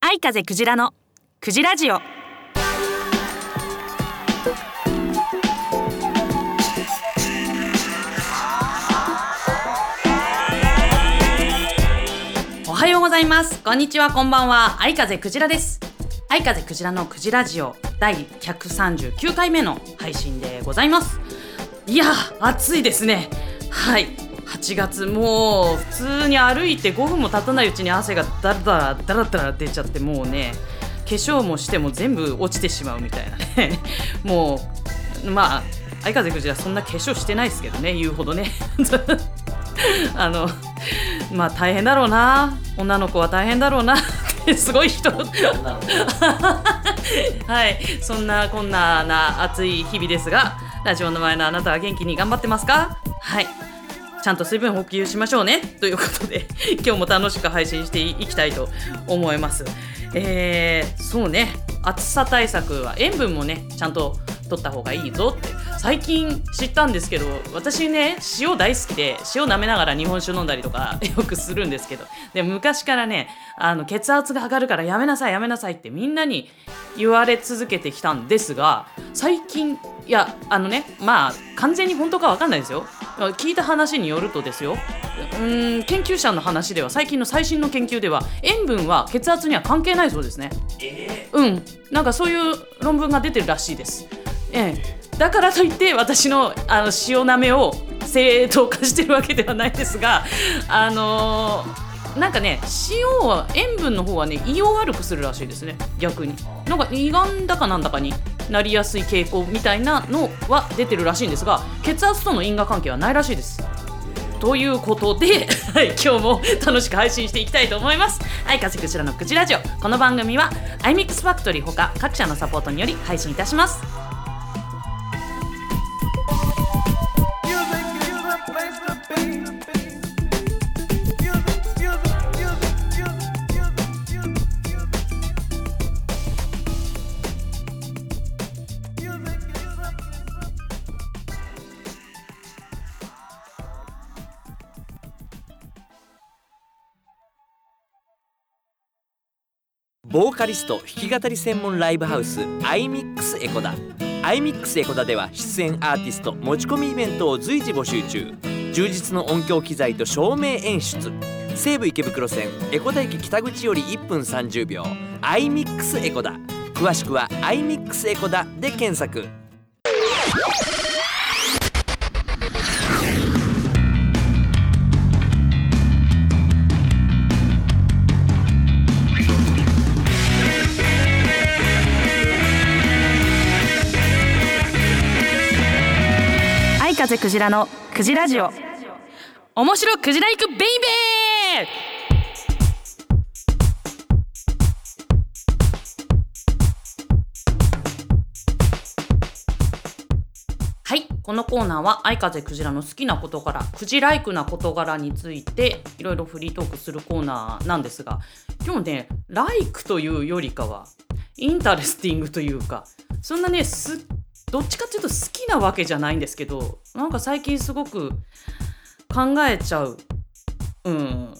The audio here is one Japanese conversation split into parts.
愛風クジラのクジラジオ。おはようございます。こんにちはこんばんは。愛風クジラです。愛風クジラのクジラジオ。第139回目の配信でございます。いや暑いですね。はい。8月もう普通に歩いて5分も経たないうちに汗がだらだらだらだら出ちゃってもうね化粧もしても全部落ちてしまうみたいなね。もうまあ相風クジラそんな化粧してないですけどね言うほどね。あのまあ大変だろうな。女の子は大変だろうな。すごい人。はい。そんなこんなな暑い日々ですがラジオの前のあなたは元気に頑張ってますか？はいちゃんと水分補給しましょうね。ということで 今日も楽しく配信していきたいと思います。えー、そうね。暑さ対策は塩分もねちゃんと取った方がいいぞって。最近知ったんですけど私ね塩大好きで塩舐めながら日本酒飲んだりとか よくするんですけど。で昔からねあの血圧が上がるからやめなさいやめなさいってみんなに言われ続けてきたんですが最近いやあのねまあ完全に本当かわかんないですよ。聞いた話によるとですよ。うーん研究者の話では最近の最新の研究では塩分は血圧には関係ないそうですね。うん。なんかそういう論文が出てるらしいです。ええ。だからといって私のあの塩なめを正当化してるわけではないですがあのーなんかね塩は塩分の方はね胃を悪くするらしいですね。逆に。なんか胃がんだかなんだかになりやすい傾向みたいなのは出てるらしいんですが血圧との因果関係はないらしいですということで、はい、今日も楽しく配信していきたいと思います。はい、かせくちらのくじラジオ。この番組は iMix Factory ほか各社のサポートにより配信いたします。ボーカリスト弾き語り専門ライブハウス iMix エコダ」「iMix エコダ」では出演アーティスト持ち込みイベントを随時募集中。充実の音響機材と照明演出。西武池袋線エコダ駅北口より1分30秒。iMix エコダ。詳しくは iMix エコダで検索。風くじらのくじらじお。面白くじ like baby はいこのコーナーは藍風くじらの好きな事柄くじ like な事柄についていろいろフリートークするコーナーなんですが今日ね like というよりかは interesting というかそんなねすどっちかっていうと好きなわけじゃないんですけどなんか最近すごく考えちゃう。うん。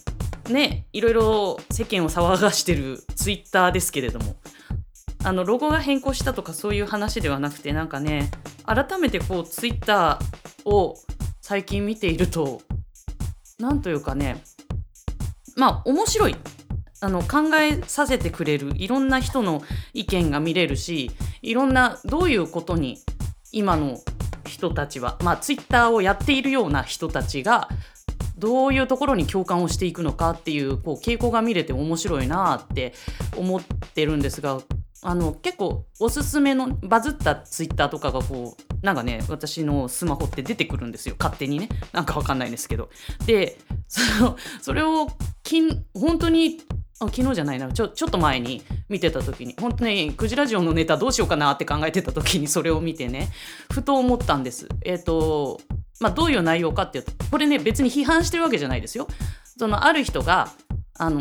ねいろいろ世間を騒がしてるツイッターですけれども。あのロゴが変更したとかそういう話ではなくてなんかね改めてこうツイッターを最近見ているとなんというかねまあ面白い。あの考えさせてくれるいろんな人の意見が見れるしいろんなどういうことに今の人たちはまあツイッターをやっているような人たちがどういうところに共感をしていくのかっていうこう傾向が見れて面白いなって思ってるんですがあの結構おすすめのバズったツイッターとかがこうなんかね私のスマホって出てくるんですよ。勝手にね。なんかわかんないんですけど。でそのそれを本当にあ昨日じゃないなちょちょっと前に見てた時に本当にクジラジオのネタどうしようかなって考えてた時にそれを見てねふと思ったんです。えっ、とまあ、どういう内容かっていうとこれね別に批判してるわけじゃないですよ。そのある人があの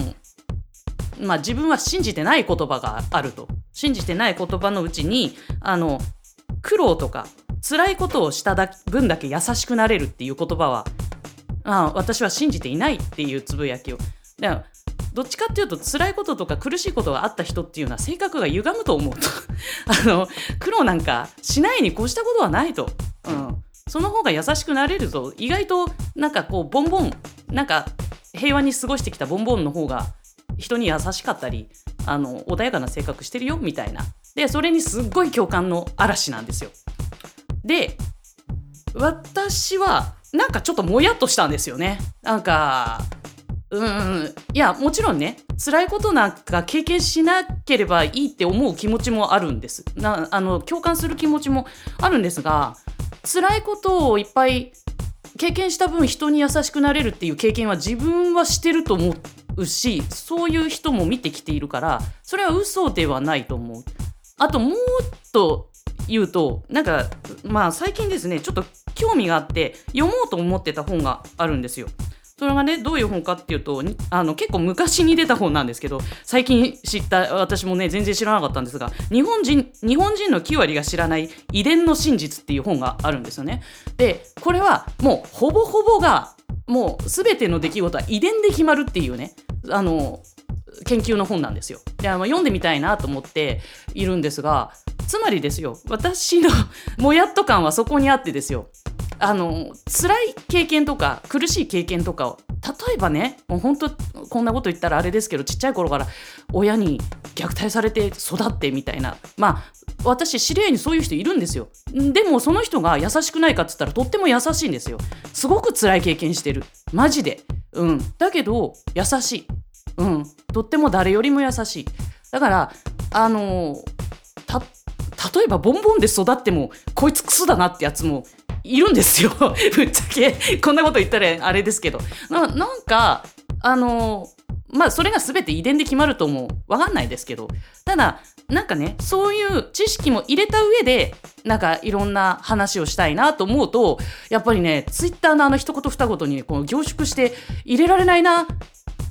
まあ、自分は信じてない言葉があると信じてない言葉のうちにあの苦労とか辛いことをしただ分だけ優しくなれるっていう言葉はあ私は信じていないっていうつぶやきをだからどっちかっていうと辛いこととか苦しいことがあった人っていうのは性格が歪むと思うと。あの苦労なんかしないに越したことはないと、うん、その方が優しくなれると意外となんかこうボンボンなんか平和に過ごしてきたボンボンの方が人に優しかったりあの穏やかな性格してるよみたいな。でそれにすっごい共感の嵐なんですよ。で私はなんかちょっともやっとしたんですよね。なんかうんいやもちろんね辛いことなんか経験しなければいいって思う気持ちもあるんです。なあの共感する気持ちもあるんですが辛いことをいっぱい経験した分人に優しくなれるっていう経験は自分はしてると思うしそういう人も見てきているからそれは嘘ではないと思う。あともっと言うとなんかまあ最近ですねちょっと興味があって読もうと思ってた本があるんですよ。それがねどういう本かっていうとあの結構昔に出た本なんですけど最近知った私もね全然知らなかったんですが日本人日本人の9割が知らない遺伝の真実っていう本があるんですよね。でこれはもうほぼほぼがもう全ての出来事は遺伝で決まるっていうねあの研究の本なんですよ。であの読んでみたいなと思っているんですがつまりですよ私の もやっと感はそこにあってですよあの辛い経験とか苦しい経験とかを例えばねもう本当こんなこと言ったらあれですけどちっちゃい頃から親に虐待されて育ってみたいな。まあ私知り合いにそういう人いるんですよ。でもその人が優しくないかっつったらとっても優しいんですよ。すごく辛い経験してる。マジで。うん。だけど優しい。うん。とっても誰よりも優しい。だからあの例えばボンボンで育ってもこいつクソだなってやつもいるんですよ。ぶっちゃけ。こんなこと言ったらあれですけど。ななんかあのまあそれが全て遺伝で決まるともわかんないですけど。ただなんかねそういう知識も入れた上でなんかいろんな話をしたいなと思うとやっぱりねツイッターのあの一言二言にこう凝縮して入れられないな。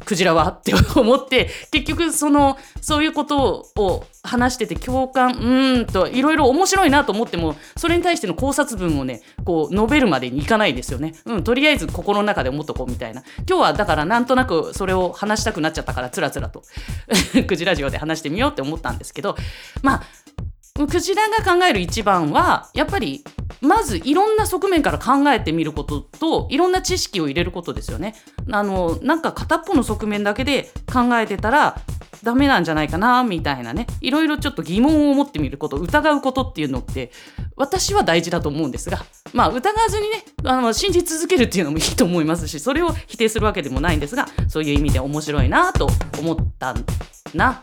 クジラはって思って結局そのそういうことを話してて共感うんといろいろ面白いなと思ってもそれに対しての考察文をねこう述べるまでにいかないですよね、うん、とりあえず心の中で思っとこうみたいな。今日はだからなんとなくそれを話したくなっちゃったからつらつらとクジラジオで話してみようって思ったんですけどまあクジラが考える一番はやっぱりまずいろんな側面から考えてみることといろんな知識を入れることですよね。あのなんか片っぽの側面だけで考えてたらダメなんじゃないかなみたいなねいろいろちょっと疑問を持ってみること疑うことっていうのって私は大事だと思うんですがまあ疑わずにねあの信じ続けるっていうのもいいと思いますしそれを否定するわけでもないんですがそういう意味で面白いなと思ったな。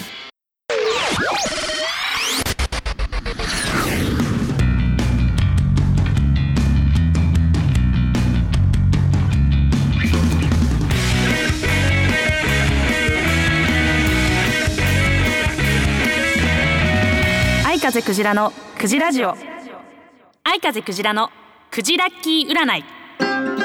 風クジラのクジラジオ。愛風クジラのクジラッキー占い。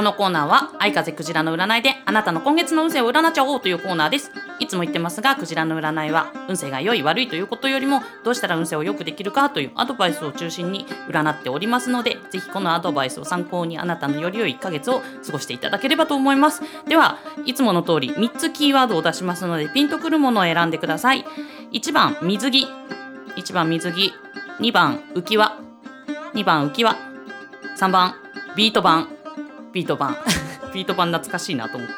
このコーナーは愛風クジラの占いであなたの今月の運勢を占っちゃおうというコーナーです。いつも言ってますがクジラの占いは運勢が良い悪いということよりもどうしたら運勢を良くできるかというアドバイスを中心に占っておりますのでぜひこのアドバイスを参考にあなたのより良い1ヶ月を過ごしていただければと思います。ではいつもの通り3つキーワードを出しますのでピンとくるものを選んでください。1番水着。1番水着。2番浮き輪。2番浮き輪。3番ビート板。ビート板ビ ート板懐かしいなと思って。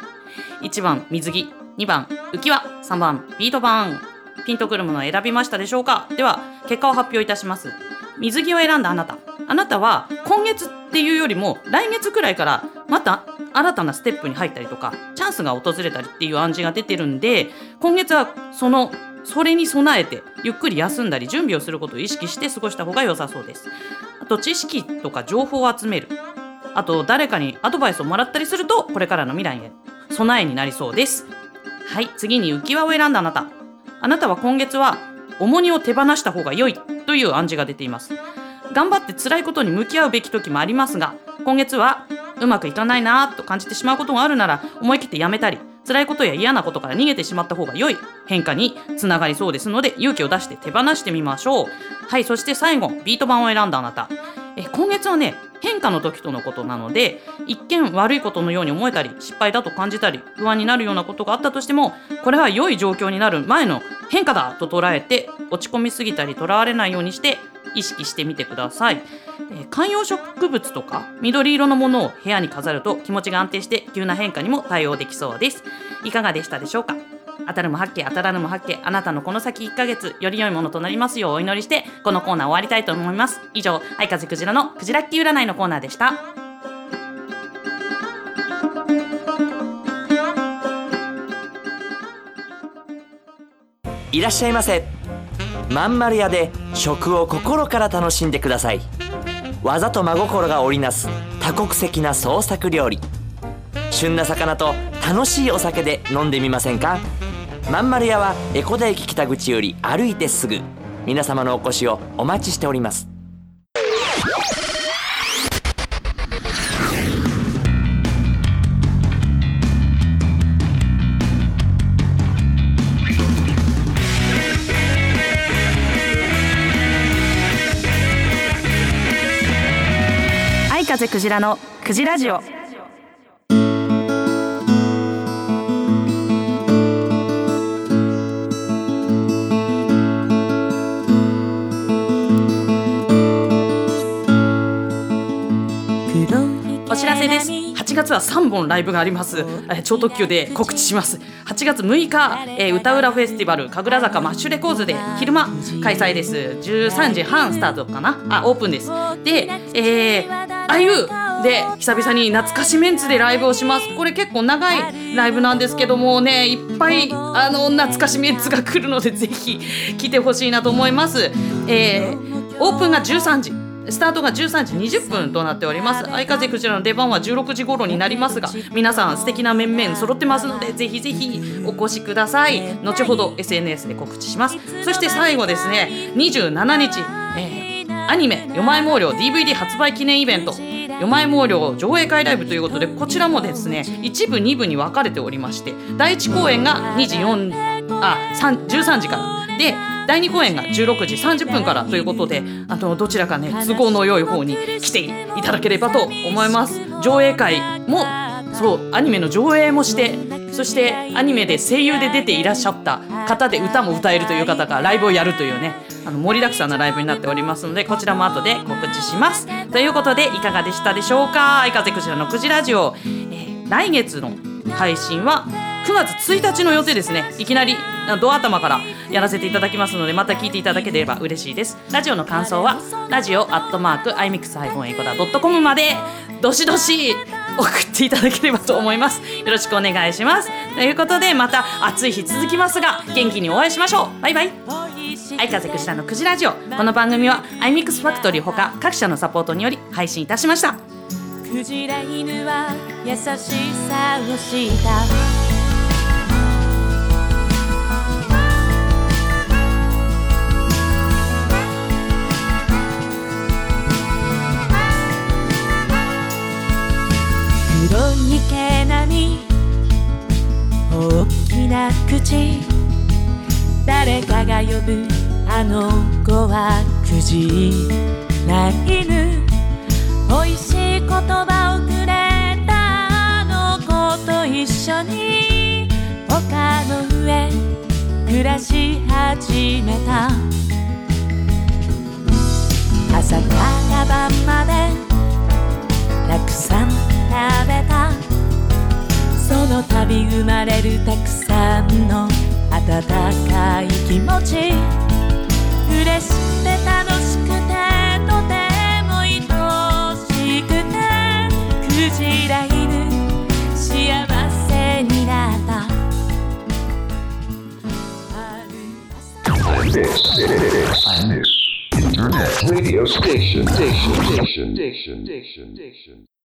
1番水着。2番浮き輪。3番ビート板ピンとくるものを選びましたでしょうか。では結果を発表いたします。水着を選んだあなた。あなたは今月っていうよりも来月くらいからまた新たなステップに入ったりとかチャンスが訪れたりっていう暗示が出てるんで今月はそのそれに備えてゆっくり休んだり準備をすることを意識して過ごした方が良さそうです。あと知識とか情報を集める。あと誰かにアドバイスをもらったりするとこれからの未来へ備えになりそうです。はい次に浮き輪を選んだあなた。あなたは今月は重荷を手放した方が良いという暗示が出ています。頑張って辛いことに向き合うべき時もありますが今月はうまくいかないなと感じてしまうことがあるなら思い切ってやめたり辛いことや嫌なことから逃げてしまった方が良い変化につながりそうですので勇気を出して手放してみましょう。はいそして最後ビート板を選んだあなた。え今月はね変化の時とのことなので一見悪いことのように思えたり失敗だと感じたり不安になるようなことがあったとしてもこれは良い状況になる前の変化だと捉えて落ち込みすぎたりとらわれないようにして意識してみてください、えー観葉植物とか緑色のものを部屋に飾ると気持ちが安定して急な変化にも対応できそうです。いかがでしたでしょうか？当たるも八景当たらぬも八景あなたのこの先1ヶ月より良いものとなりますようお祈りしてこのコーナー終わりたいと思います。以上愛風クジラのクジラッキー占いのコーナーでした。いらっしゃいませ。まん丸屋で食を心から楽しんでください。技と真心が織りなす多国籍な創作料理。旬な魚と楽しいお酒で飲んでみませんか？まん丸屋は江古田駅北口より歩いてすぐ。皆様のお越しをお待ちしております。藍風くじらのくじらじお。知らせです。8月は3本ライブがあります、えー超特急で告知します。8月6日、えー歌浦フェスティバル神楽坂マッシュレコーズで昼間開催です。13時半スタートかな？あオープンです。でえー、あゆで久々に懐かしメンツでライブをします。これ結構長いライブなんですけどもねいっぱいあの懐かしメンツが来るのでぜひ来てほしいなと思います。えー、オープンが13時スタートが13時20分となっております。相風クジラの出番は16時頃になりますが皆さん素敵な面々揃ってますのでぜひぜひお越しください。後ほど SNS で告知します。そして最後ですね27日、えーアニメ「よまえ毛量 DVD 発売記念イベント」よまえ毛量上映会ライブということでこちらもですね一部二部に分かれておりまして第1公演が2時4あ3 13時から。で第2公演が16時30分からということであのどちらかね都合の良い方に来ていただければと思います。上映会もそうアニメの上映もしてそしてアニメで声優で出ていらっしゃった方で歌も歌えるという方がライブをやるというねあの盛りだくさんなライブになっておりますのでこちらも後で告知します。ということでいかがでしたでしょうか？相風クジラのクジラジオ、えー来月の配信は9月1日の予定ですね。いきなりドア頭からやらせていただきますのでまた聞いていただければ嬉しいです。ラジオの感想はラジオアットマーク iMix-ecoda.com までどしどし送っていただければと思います。よろしくお願いします。ということでまた暑い日続きますが元気にお会いしましょう。バイバイ。愛風クジラのクジラジオ。この番組は iMix ファクトリーほか各社のサポートにより配信いたしました。クジラ犬は優しさをした。黒い毛並み大きな口誰かが呼ぶあの子はクジラ犬美味しい言葉をくれたあの子と一緒に丘の上暮らし始めた。朝から晩までたくさん食べたその度生まれるたくさんの温かい気持ち嬉しくて楽しくてとても愛おしくてくクジラ犬幸せになったある朝